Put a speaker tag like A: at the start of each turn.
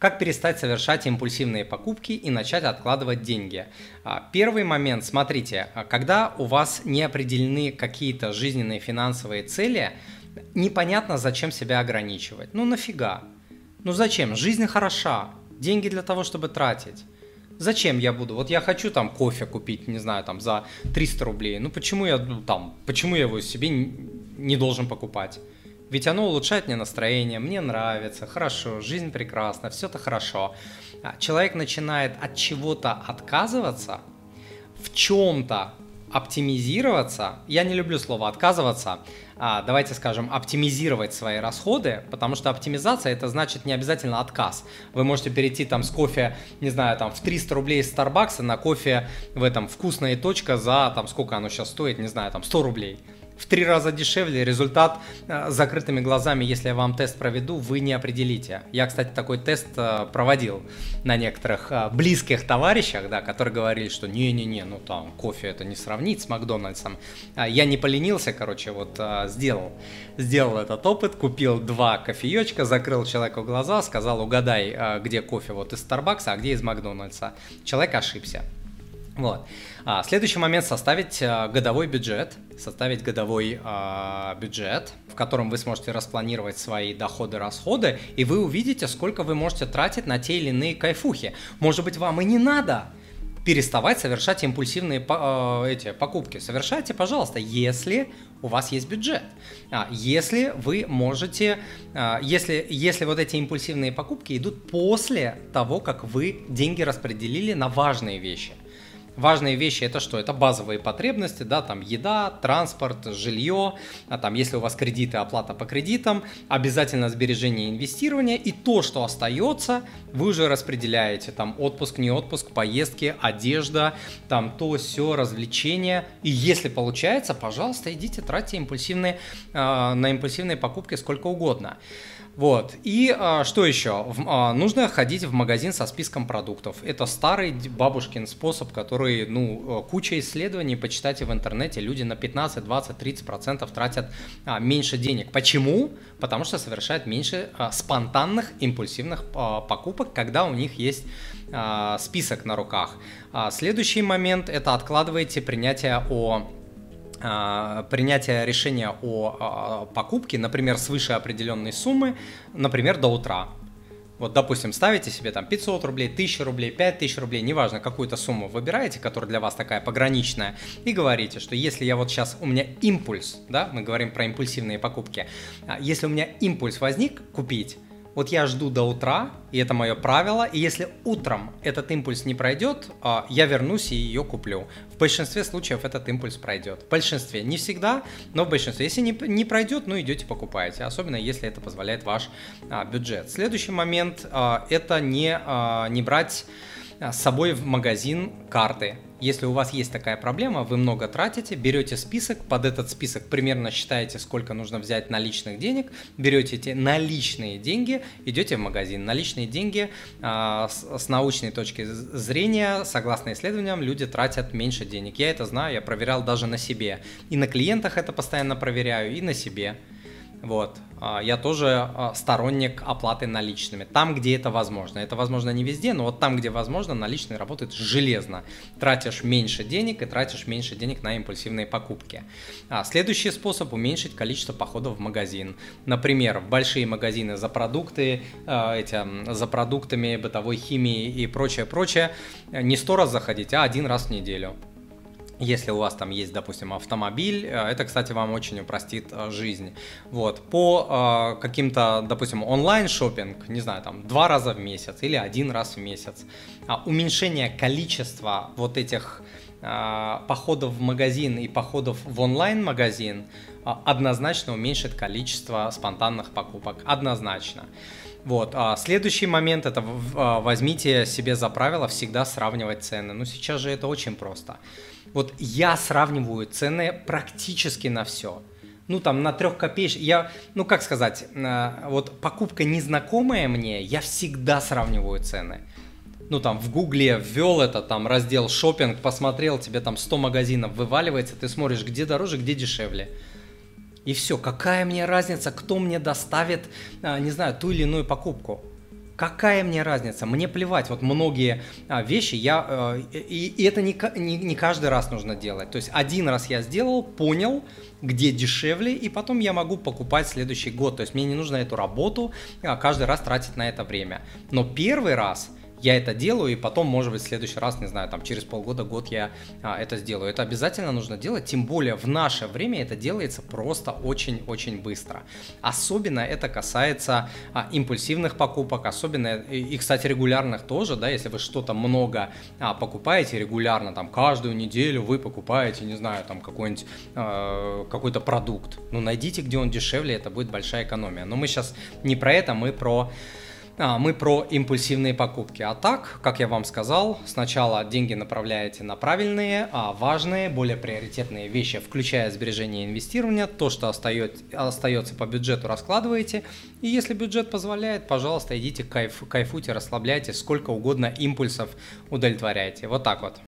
A: Как перестать совершать импульсивные покупки и начать откладывать деньги? А, первый момент, смотрите, а, когда у вас не определены какие-то жизненные финансовые цели, непонятно, зачем себя ограничивать. Ну нафига? Ну зачем? Жизнь хороша, деньги для того, чтобы тратить. Зачем я буду? Вот я хочу там кофе купить, не знаю, там за 300 рублей. Ну почему я ну, там, почему я его себе не должен покупать? Ведь оно улучшает мне настроение, мне нравится, хорошо, жизнь прекрасна, все это хорошо. А человек начинает от чего-то отказываться, в чем-то оптимизироваться. Я не люблю слово отказываться. А, давайте скажем, оптимизировать свои расходы, потому что оптимизация это значит не обязательно отказ. Вы можете перейти там с кофе, не знаю, там в 300 рублей из Starbucks на кофе в этом вкусная точка за там сколько оно сейчас стоит, не знаю, там 100 рублей в три раза дешевле, результат э, закрытыми глазами, если я вам тест проведу, вы не определите. Я, кстати, такой тест э, проводил на некоторых э, близких товарищах, да, которые говорили, что не-не-не, ну там кофе это не сравнить с Макдональдсом. А я не поленился, короче, вот сделал, сделал этот опыт, купил два кофеечка, закрыл человеку глаза, сказал, угадай, где кофе вот из Старбакса, а где из Макдональдса. Человек ошибся. Вот. А, следующий момент составить а, годовой бюджет, составить годовой а, бюджет, в котором вы сможете распланировать свои доходы, расходы, и вы увидите, сколько вы можете тратить на те или иные кайфухи. Может быть, вам и не надо переставать совершать импульсивные э, эти покупки. Совершайте, пожалуйста, если у вас есть бюджет. А, если вы можете, а, если, если вот эти импульсивные покупки идут после того, как вы деньги распределили на важные вещи – важные вещи это что? Это базовые потребности, да, там еда, транспорт, жилье, а там если у вас кредиты, оплата по кредитам, обязательно сбережение и инвестирование, и то, что остается, вы уже распределяете, там отпуск, не отпуск, поездки, одежда, там то, все, развлечения, и если получается, пожалуйста, идите, тратьте импульсивные, э, на импульсивные покупки сколько угодно. Вот. И а, что еще? В, а, нужно ходить в магазин со списком продуктов. Это старый бабушкин способ, который, ну, э, куча исследований, почитайте в интернете, люди на 15, 20, 30 процентов тратят а, меньше денег. Почему? Потому что совершают меньше а, спонтанных, импульсивных а, покупок, когда у них есть а, список на руках. А, следующий момент – это откладывайте принятие о а, принятия решения о а, покупке, например, свыше определенной суммы, например, до утра. Вот, допустим, ставите себе там 500 рублей, 1000 рублей, 5000 рублей, неважно, какую-то сумму выбираете, которая для вас такая пограничная, и говорите, что если я вот сейчас, у меня импульс, да, мы говорим про импульсивные покупки, а, если у меня импульс возник купить, вот я жду до утра, и это мое правило, и если утром этот импульс не пройдет, а, я вернусь и ее куплю. В большинстве случаев этот импульс пройдет. В большинстве, не всегда, но в большинстве. Если не, не пройдет, ну идете покупаете, особенно если это позволяет ваш а, бюджет. Следующий момент а, это не, а, не брать с собой в магазин карты. Если у вас есть такая проблема, вы много тратите, берете список, под этот список примерно считаете, сколько нужно взять наличных денег, берете эти наличные деньги, идете в магазин. Наличные деньги а, с, с научной точки зрения, согласно исследованиям, люди тратят меньше денег. Я это знаю, я проверял даже на себе. И на клиентах это постоянно проверяю, и на себе. Вот. А, я тоже а, сторонник оплаты наличными. Там, где это возможно. Это возможно не везде, но вот там, где возможно, наличные работают железно. Тратишь меньше денег и тратишь меньше денег на импульсивные покупки. А следующий способ уменьшить количество походов в магазин. Например, в большие магазины за продукты, эти, за продуктами бытовой химии и прочее, прочее. Не сто раз заходить, а один раз в неделю. Если у вас там есть, допустим, автомобиль, э, это, кстати, вам очень упростит э, жизнь. Вот. По э, каким-то, допустим, онлайн шопинг, не знаю, там два раза в месяц или один раз в месяц, а уменьшение количества вот этих э, походов в магазин и походов в онлайн-магазин э, однозначно уменьшит количество спонтанных покупок. Однозначно. Вот. А следующий момент это а, возьмите себе за правило всегда сравнивать цены. Ну сейчас же это очень просто. Вот я сравниваю цены практически на все. Ну, там, на трех копеечек. Я, ну, как сказать, вот покупка незнакомая мне, я всегда сравниваю цены. Ну, там, в Гугле ввел это, там, раздел шопинг, посмотрел, тебе там 100 магазинов вываливается, ты смотришь, где дороже, где дешевле. И все, какая мне разница, кто мне доставит, э, не знаю, ту или иную покупку. Какая мне разница? Мне плевать. Вот многие а, вещи я... Э, и, это не, каждый раз нужно делать. То есть один раз я сделал, понял, где дешевле, и потом я могу покупать следующий год. То есть мне не нужно эту работу а, каждый раз тратить на это время. Но первый раз я это делаю, и потом, может быть, в следующий раз, не знаю, там через полгода, год я а, это сделаю. Это обязательно нужно делать, тем более в наше время это делается просто очень-очень быстро. Особенно это касается а, импульсивных покупок, особенно, и, и, кстати, регулярных тоже, да, если вы что-то много а, покупаете регулярно, там, каждую неделю вы покупаете, не знаю, там, какой-нибудь, а, какой-то продукт, ну, найдите, где он дешевле, это будет большая экономия. Но мы сейчас не про это, мы про мы про импульсивные покупки. А так, как я вам сказал, сначала деньги направляете на правильные, а важные, более приоритетные вещи, включая сбережения и инвестирование. То, что остается, по бюджету, раскладываете. И если бюджет позволяет, пожалуйста, идите кайф, кайфуйте, расслабляйтесь, сколько угодно импульсов удовлетворяйте. Вот так вот.